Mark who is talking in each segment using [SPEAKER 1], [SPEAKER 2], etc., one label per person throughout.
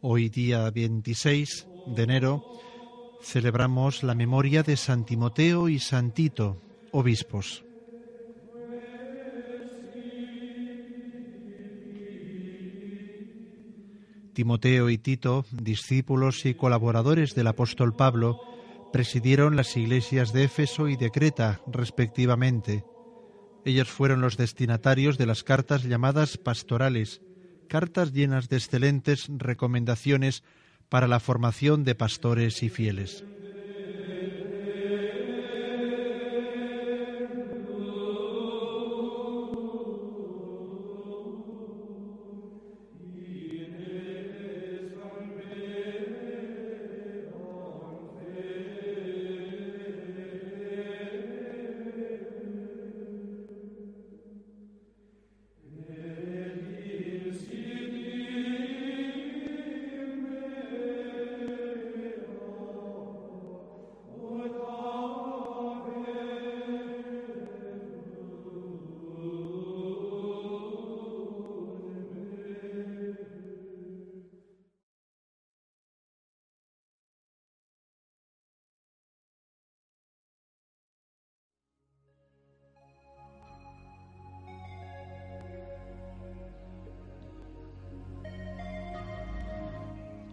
[SPEAKER 1] Hoy día 26 de enero celebramos la memoria de San Timoteo y San Tito, obispos. Timoteo y Tito, discípulos y colaboradores del apóstol Pablo, presidieron las iglesias de Éfeso y de Creta, respectivamente. Ellos fueron los destinatarios de las cartas llamadas pastorales, cartas llenas de excelentes recomendaciones para la formación de pastores y fieles.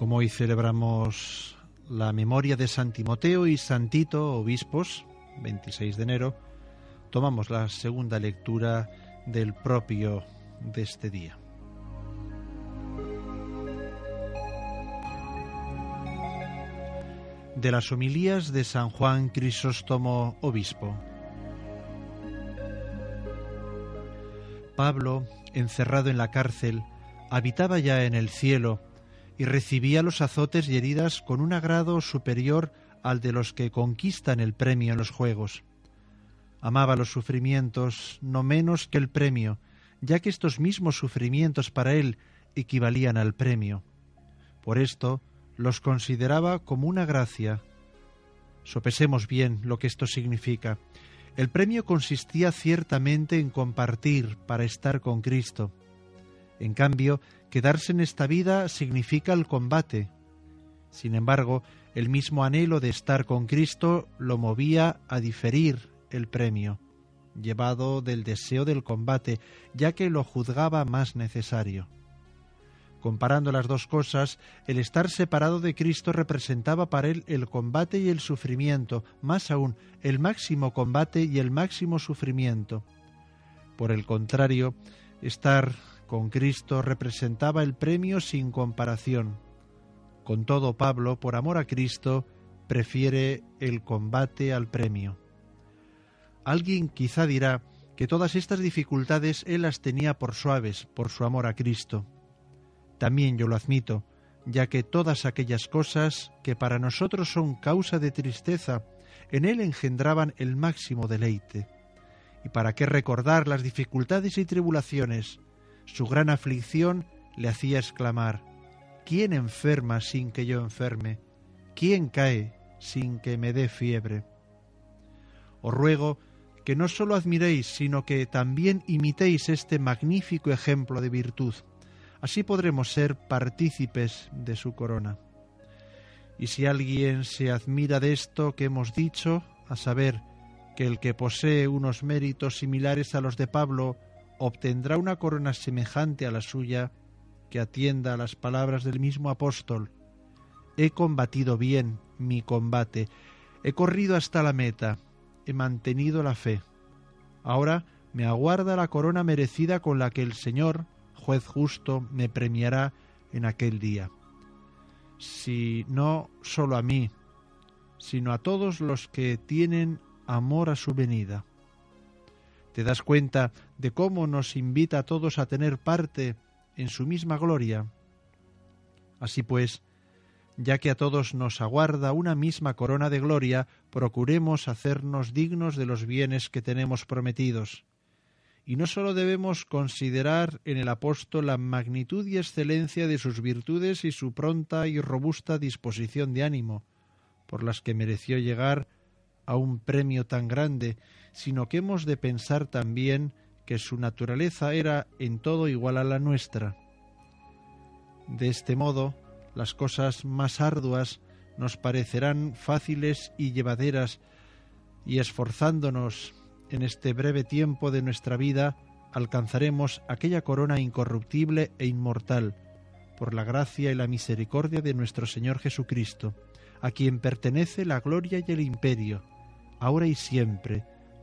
[SPEAKER 1] Como hoy celebramos la memoria de San Timoteo y San Tito, obispos, 26 de enero, tomamos la segunda lectura del propio de este día. De las homilías de San Juan Crisóstomo, obispo. Pablo, encerrado en la cárcel, habitaba ya en el cielo, y recibía los azotes y heridas con un agrado superior al de los que conquistan el premio en los juegos. Amaba los sufrimientos no menos que el premio, ya que estos mismos sufrimientos para él equivalían al premio. Por esto los consideraba como una gracia. Sopesemos bien lo que esto significa. El premio consistía ciertamente en compartir para estar con Cristo. En cambio, Quedarse en esta vida significa el combate. Sin embargo, el mismo anhelo de estar con Cristo lo movía a diferir el premio, llevado del deseo del combate, ya que lo juzgaba más necesario. Comparando las dos cosas, el estar separado de Cristo representaba para él el combate y el sufrimiento, más aún el máximo combate y el máximo sufrimiento. Por el contrario, estar con Cristo representaba el premio sin comparación. Con todo, Pablo, por amor a Cristo, prefiere el combate al premio. Alguien quizá dirá que todas estas dificultades él las tenía por suaves, por su amor a Cristo. También yo lo admito, ya que todas aquellas cosas que para nosotros son causa de tristeza, en él engendraban el máximo deleite. ¿Y para qué recordar las dificultades y tribulaciones su gran aflicción le hacía exclamar, ¿quién enferma sin que yo enferme? ¿quién cae sin que me dé fiebre? Os ruego que no sólo admiréis, sino que también imitéis este magnífico ejemplo de virtud. Así podremos ser partícipes de su corona. Y si alguien se admira de esto que hemos dicho, a saber, que el que posee unos méritos similares a los de Pablo obtendrá una corona semejante a la suya que atienda a las palabras del mismo apóstol. He combatido bien mi combate, he corrido hasta la meta, he mantenido la fe. Ahora me aguarda la corona merecida con la que el Señor, juez justo, me premiará en aquel día. Si no solo a mí, sino a todos los que tienen amor a su venida. ¿Te das cuenta de cómo nos invita a todos a tener parte en su misma gloria? Así pues, ya que a todos nos aguarda una misma corona de gloria, procuremos hacernos dignos de los bienes que tenemos prometidos. Y no sólo debemos considerar en el apóstol la magnitud y excelencia de sus virtudes y su pronta y robusta disposición de ánimo, por las que mereció llegar a un premio tan grande, sino que hemos de pensar también que su naturaleza era en todo igual a la nuestra. De este modo, las cosas más arduas nos parecerán fáciles y llevaderas, y esforzándonos en este breve tiempo de nuestra vida, alcanzaremos aquella corona incorruptible e inmortal, por la gracia y la misericordia de nuestro Señor Jesucristo, a quien pertenece la gloria y el imperio, ahora y siempre,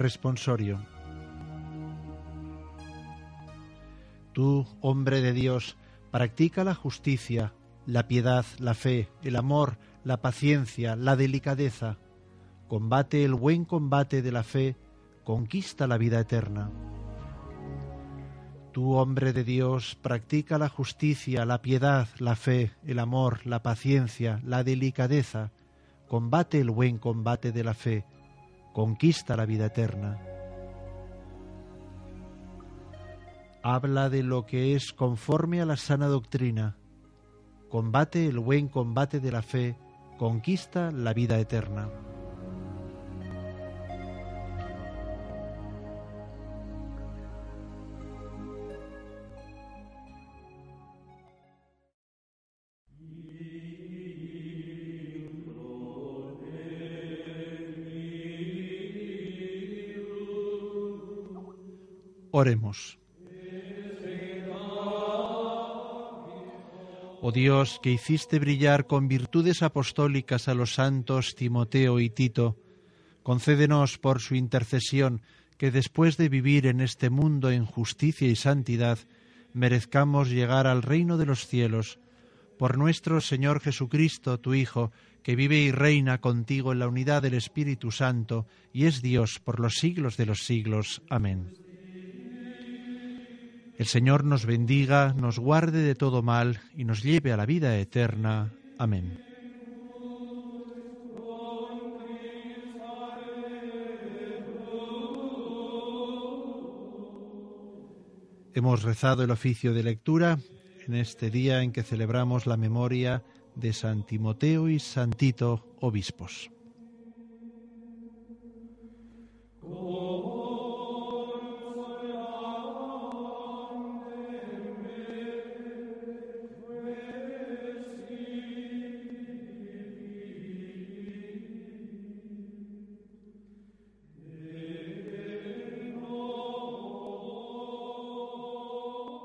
[SPEAKER 1] Responsorio. Tú, hombre de Dios, practica la justicia, la piedad, la fe, el amor, la paciencia, la delicadeza. Combate el buen combate de la fe, conquista la vida eterna. Tú, hombre de Dios, practica la justicia, la piedad, la fe, el amor, la paciencia, la delicadeza. Combate el buen combate de la fe, conquista la vida eterna. Habla de lo que es conforme a la sana doctrina. Combate el buen combate de la fe, conquista la vida eterna. Oremos. Oh Dios, que hiciste brillar con virtudes apostólicas a los santos Timoteo y Tito, concédenos por su intercesión que después de vivir en este mundo en justicia y santidad, merezcamos llegar al reino de los cielos, por nuestro Señor Jesucristo, tu Hijo, que vive y reina contigo en la unidad del Espíritu Santo, y es Dios por los siglos de los siglos. Amén. El Señor nos bendiga, nos guarde de todo mal y nos lleve a la vida eterna. Amén. Hemos rezado el oficio de lectura en este día en que celebramos la memoria de San Timoteo y San Tito, obispos.